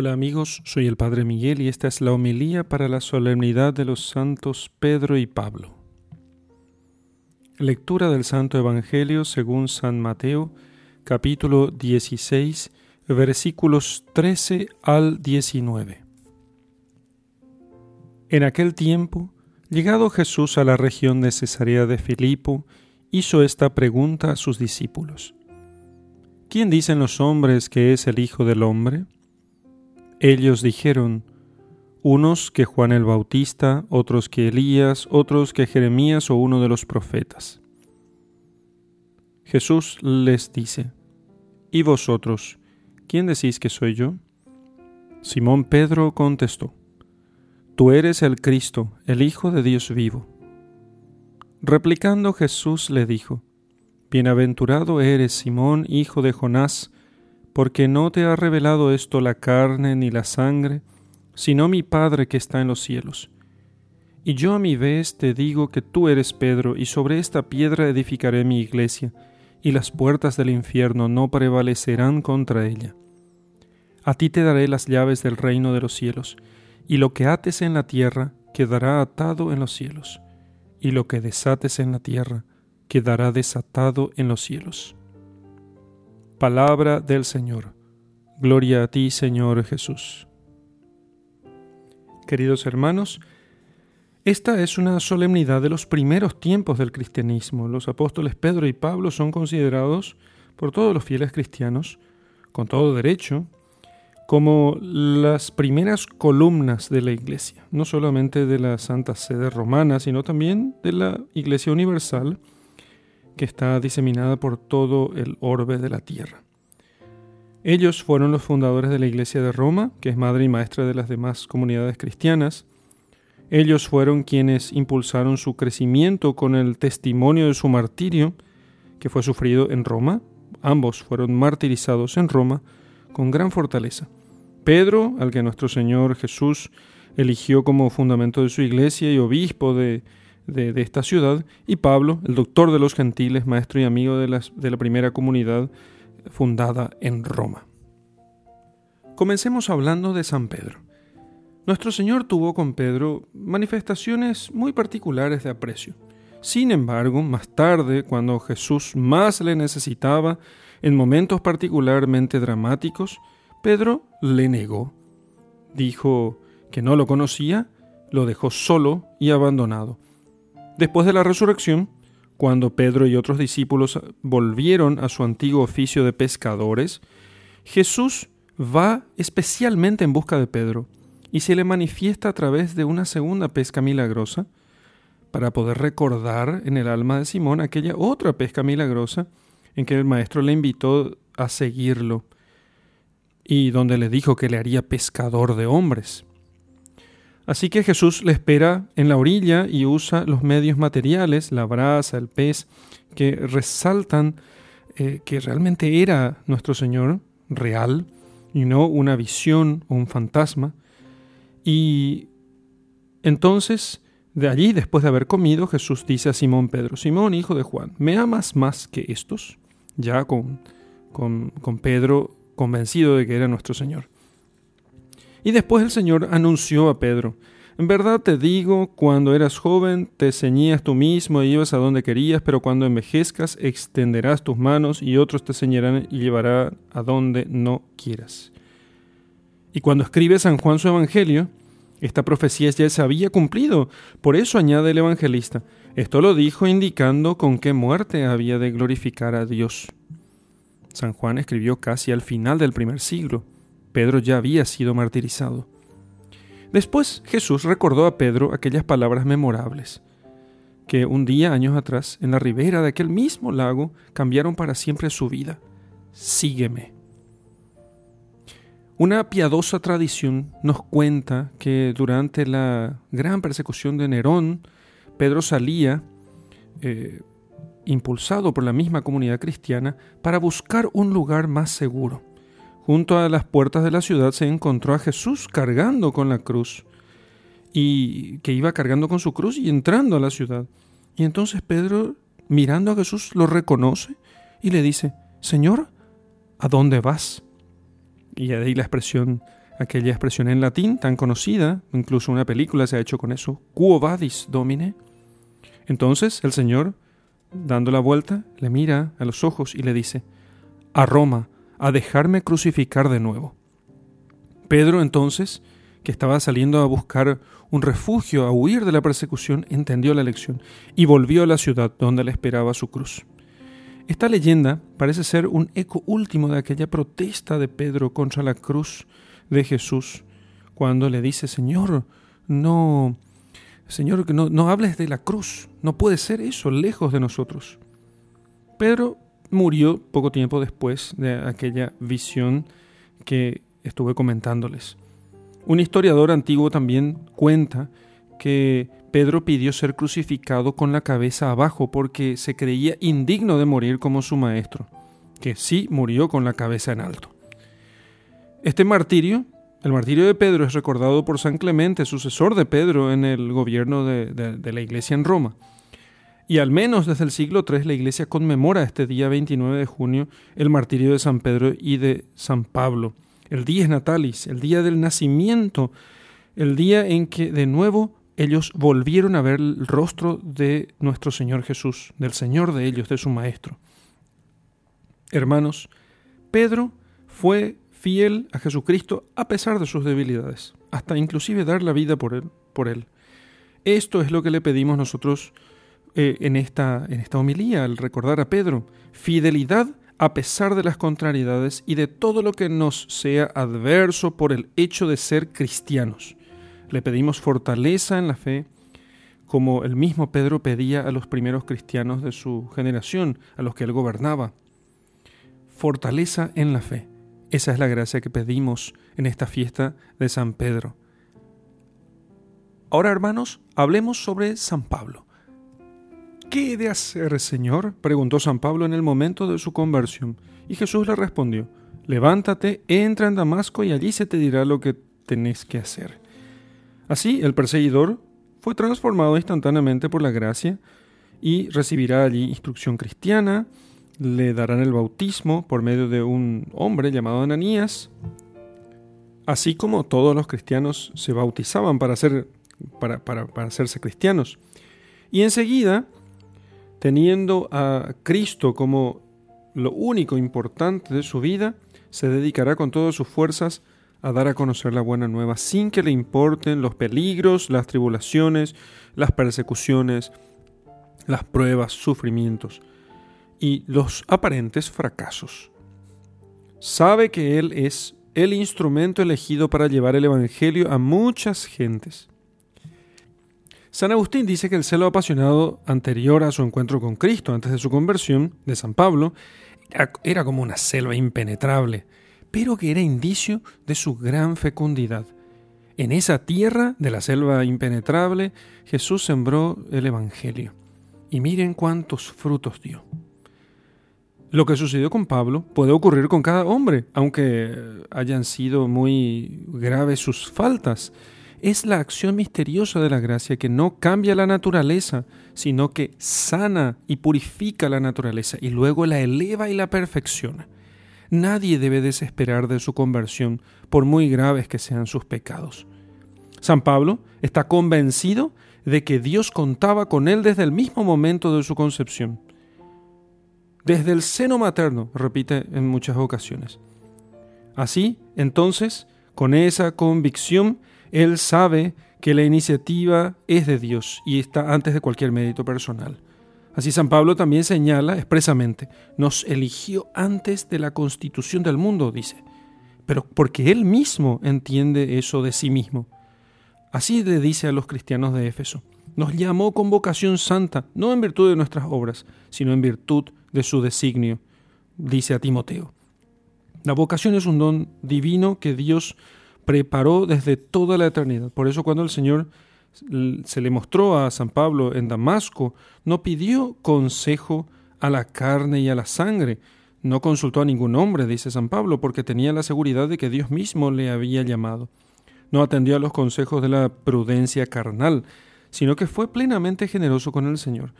Hola amigos, soy el Padre Miguel y esta es la homilía para la solemnidad de los santos Pedro y Pablo. Lectura del Santo Evangelio según San Mateo, capítulo 16, versículos 13 al 19. En aquel tiempo, llegado Jesús a la región de Cesarea de Filipo, hizo esta pregunta a sus discípulos. ¿Quién dicen los hombres que es el Hijo del Hombre? Ellos dijeron, unos que Juan el Bautista, otros que Elías, otros que Jeremías o uno de los profetas. Jesús les dice, ¿Y vosotros, quién decís que soy yo? Simón Pedro contestó, Tú eres el Cristo, el Hijo de Dios vivo. Replicando Jesús le dijo, Bienaventurado eres Simón, hijo de Jonás, porque no te ha revelado esto la carne ni la sangre, sino mi Padre que está en los cielos. Y yo a mi vez te digo que tú eres Pedro, y sobre esta piedra edificaré mi iglesia, y las puertas del infierno no prevalecerán contra ella. A ti te daré las llaves del reino de los cielos, y lo que ates en la tierra quedará atado en los cielos, y lo que desates en la tierra quedará desatado en los cielos. Palabra del Señor. Gloria a ti, Señor Jesús. Queridos hermanos, esta es una solemnidad de los primeros tiempos del cristianismo. Los apóstoles Pedro y Pablo son considerados por todos los fieles cristianos, con todo derecho, como las primeras columnas de la Iglesia, no solamente de la Santa Sede Romana, sino también de la Iglesia Universal, que está diseminada por todo el orbe de la tierra. Ellos fueron los fundadores de la Iglesia de Roma, que es madre y maestra de las demás comunidades cristianas. Ellos fueron quienes impulsaron su crecimiento con el testimonio de su martirio, que fue sufrido en Roma. Ambos fueron martirizados en Roma con gran fortaleza. Pedro, al que nuestro Señor Jesús eligió como fundamento de su iglesia y obispo de, de, esta ciudad, y Pablo, el doctor de los gentiles, maestro y amigo de, de la primera comunidad fundada en Roma. Comencemos hablando de San Pedro. Nuestro Señor tuvo con Pedro manifestaciones muy particulares de aprecio. Sin embargo, más tarde, cuando Jesús más le necesitaba, en momentos particularmente dramáticos, Pedro le negó. Dijo que no lo conocía, lo dejó solo y abandonado. Después de la resurrección, cuando Pedro y otros discípulos volvieron a su antiguo oficio de pescadores, Jesús va especialmente en busca de Pedro y se le manifiesta a través de una segunda pesca milagrosa para poder recordar en el alma de Simón aquella otra pesca milagrosa en que el maestro le invitó a seguirlo y donde le dijo que le haría pescador de hombres. Así que Jesús le espera en la orilla y usa los medios materiales, la brasa, el pez, que resaltan eh, que realmente era nuestro Señor real y no una visión o un fantasma. Y entonces, de allí, después de haber comido, Jesús dice a Simón Pedro, Simón, hijo de Juan, ¿me amas más que estos? Ya con, con, con Pedro convencido de que era nuestro Señor. Y después el Señor anunció a Pedro, en verdad te digo, cuando eras joven te ceñías tú mismo y ibas a donde querías, pero cuando envejezcas extenderás tus manos y otros te ceñirán y llevarán a donde no quieras. Y cuando escribe San Juan su Evangelio, esta profecía ya se había cumplido. Por eso añade el evangelista, esto lo dijo indicando con qué muerte había de glorificar a Dios. San Juan escribió casi al final del primer siglo. Pedro ya había sido martirizado. Después Jesús recordó a Pedro aquellas palabras memorables que un día, años atrás, en la ribera de aquel mismo lago, cambiaron para siempre su vida. Sígueme. Una piadosa tradición nos cuenta que durante la gran persecución de Nerón, Pedro salía, eh, impulsado por la misma comunidad cristiana, para buscar un lugar más seguro. Junto a las puertas de la ciudad se encontró a Jesús cargando con la cruz y que iba cargando con su cruz y entrando a la ciudad. Y entonces Pedro, mirando a Jesús, lo reconoce y le dice, Señor, ¿a dónde vas? Y ahí la expresión aquella expresión en latín tan conocida, incluso una película se ha hecho con eso, Quo vadis, Domine. Entonces el Señor, dando la vuelta, le mira a los ojos y le dice, a Roma, a dejarme crucificar de nuevo. Pedro entonces, que estaba saliendo a buscar un refugio, a huir de la persecución, entendió la lección y volvió a la ciudad donde le esperaba su cruz. Esta leyenda parece ser un eco último de aquella protesta de Pedro contra la cruz de Jesús, cuando le dice, Señor, no, Señor, no, no hables de la cruz, no puede ser eso lejos de nosotros. Pedro murió poco tiempo después de aquella visión que estuve comentándoles. Un historiador antiguo también cuenta que Pedro pidió ser crucificado con la cabeza abajo porque se creía indigno de morir como su maestro, que sí murió con la cabeza en alto. Este martirio, el martirio de Pedro, es recordado por San Clemente, sucesor de Pedro en el gobierno de, de la iglesia en Roma. Y al menos desde el siglo III la iglesia conmemora este día 29 de junio el martirio de San Pedro y de San Pablo. El día es natalis, el día del nacimiento, el día en que de nuevo ellos volvieron a ver el rostro de nuestro Señor Jesús, del Señor de ellos, de su Maestro. Hermanos, Pedro fue fiel a Jesucristo a pesar de sus debilidades, hasta inclusive dar la vida por él. Por él. Esto es lo que le pedimos nosotros eh, en, esta, en esta homilía, al recordar a Pedro, fidelidad a pesar de las contrariedades y de todo lo que nos sea adverso por el hecho de ser cristianos. Le pedimos fortaleza en la fe, como el mismo Pedro pedía a los primeros cristianos de su generación, a los que él gobernaba. Fortaleza en la fe. Esa es la gracia que pedimos en esta fiesta de San Pedro. Ahora, hermanos, hablemos sobre San Pablo. ¿Qué he de hacer, Señor? preguntó San Pablo en el momento de su conversión. Y Jesús le respondió, Levántate, entra en Damasco y allí se te dirá lo que tenés que hacer. Así el perseguidor fue transformado instantáneamente por la gracia y recibirá allí instrucción cristiana, le darán el bautismo por medio de un hombre llamado Ananías, así como todos los cristianos se bautizaban para, ser, para, para hacerse cristianos. Y enseguida teniendo a Cristo como lo único importante de su vida, se dedicará con todas sus fuerzas a dar a conocer la buena nueva sin que le importen los peligros, las tribulaciones, las persecuciones, las pruebas, sufrimientos y los aparentes fracasos. Sabe que Él es el instrumento elegido para llevar el Evangelio a muchas gentes. San Agustín dice que el celo apasionado anterior a su encuentro con Cristo, antes de su conversión, de San Pablo, era como una selva impenetrable, pero que era indicio de su gran fecundidad. En esa tierra de la selva impenetrable, Jesús sembró el Evangelio. Y miren cuántos frutos dio. Lo que sucedió con Pablo puede ocurrir con cada hombre, aunque hayan sido muy graves sus faltas es la acción misteriosa de la gracia que no cambia la naturaleza, sino que sana y purifica la naturaleza y luego la eleva y la perfecciona. Nadie debe desesperar de su conversión, por muy graves que sean sus pecados. San Pablo está convencido de que Dios contaba con él desde el mismo momento de su concepción. Desde el seno materno, repite en muchas ocasiones. Así, entonces, con esa convicción, él sabe que la iniciativa es de Dios y está antes de cualquier mérito personal. Así San Pablo también señala expresamente, nos eligió antes de la constitución del mundo, dice, pero porque Él mismo entiende eso de sí mismo. Así le dice a los cristianos de Éfeso, nos llamó con vocación santa, no en virtud de nuestras obras, sino en virtud de su designio, dice a Timoteo. La vocación es un don divino que Dios preparó desde toda la eternidad. Por eso cuando el Señor se le mostró a San Pablo en Damasco, no pidió consejo a la carne y a la sangre, no consultó a ningún hombre, dice San Pablo, porque tenía la seguridad de que Dios mismo le había llamado. No atendió a los consejos de la prudencia carnal, sino que fue plenamente generoso con el Señor.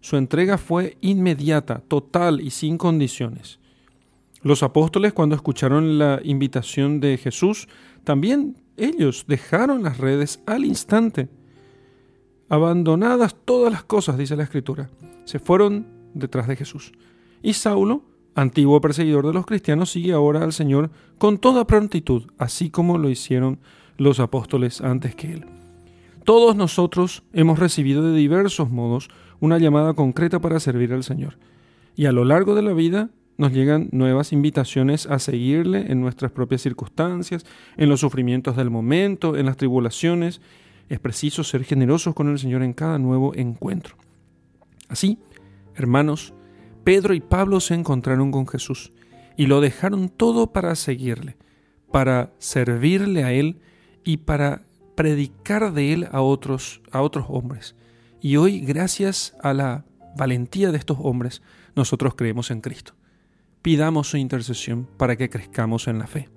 Su entrega fue inmediata, total y sin condiciones. Los apóstoles cuando escucharon la invitación de Jesús, también ellos dejaron las redes al instante. Abandonadas todas las cosas, dice la Escritura, se fueron detrás de Jesús. Y Saulo, antiguo perseguidor de los cristianos, sigue ahora al Señor con toda prontitud, así como lo hicieron los apóstoles antes que él. Todos nosotros hemos recibido de diversos modos una llamada concreta para servir al Señor. Y a lo largo de la vida nos llegan nuevas invitaciones a seguirle en nuestras propias circunstancias, en los sufrimientos del momento, en las tribulaciones. Es preciso ser generosos con el Señor en cada nuevo encuentro. Así, hermanos, Pedro y Pablo se encontraron con Jesús y lo dejaron todo para seguirle, para servirle a Él y para predicar de Él a otros, a otros hombres. Y hoy, gracias a la valentía de estos hombres, nosotros creemos en Cristo. Pidamos su intercesión para que crezcamos en la fe.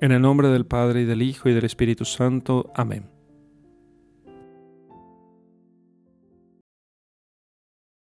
En el nombre del Padre y del Hijo y del Espíritu Santo. Amén.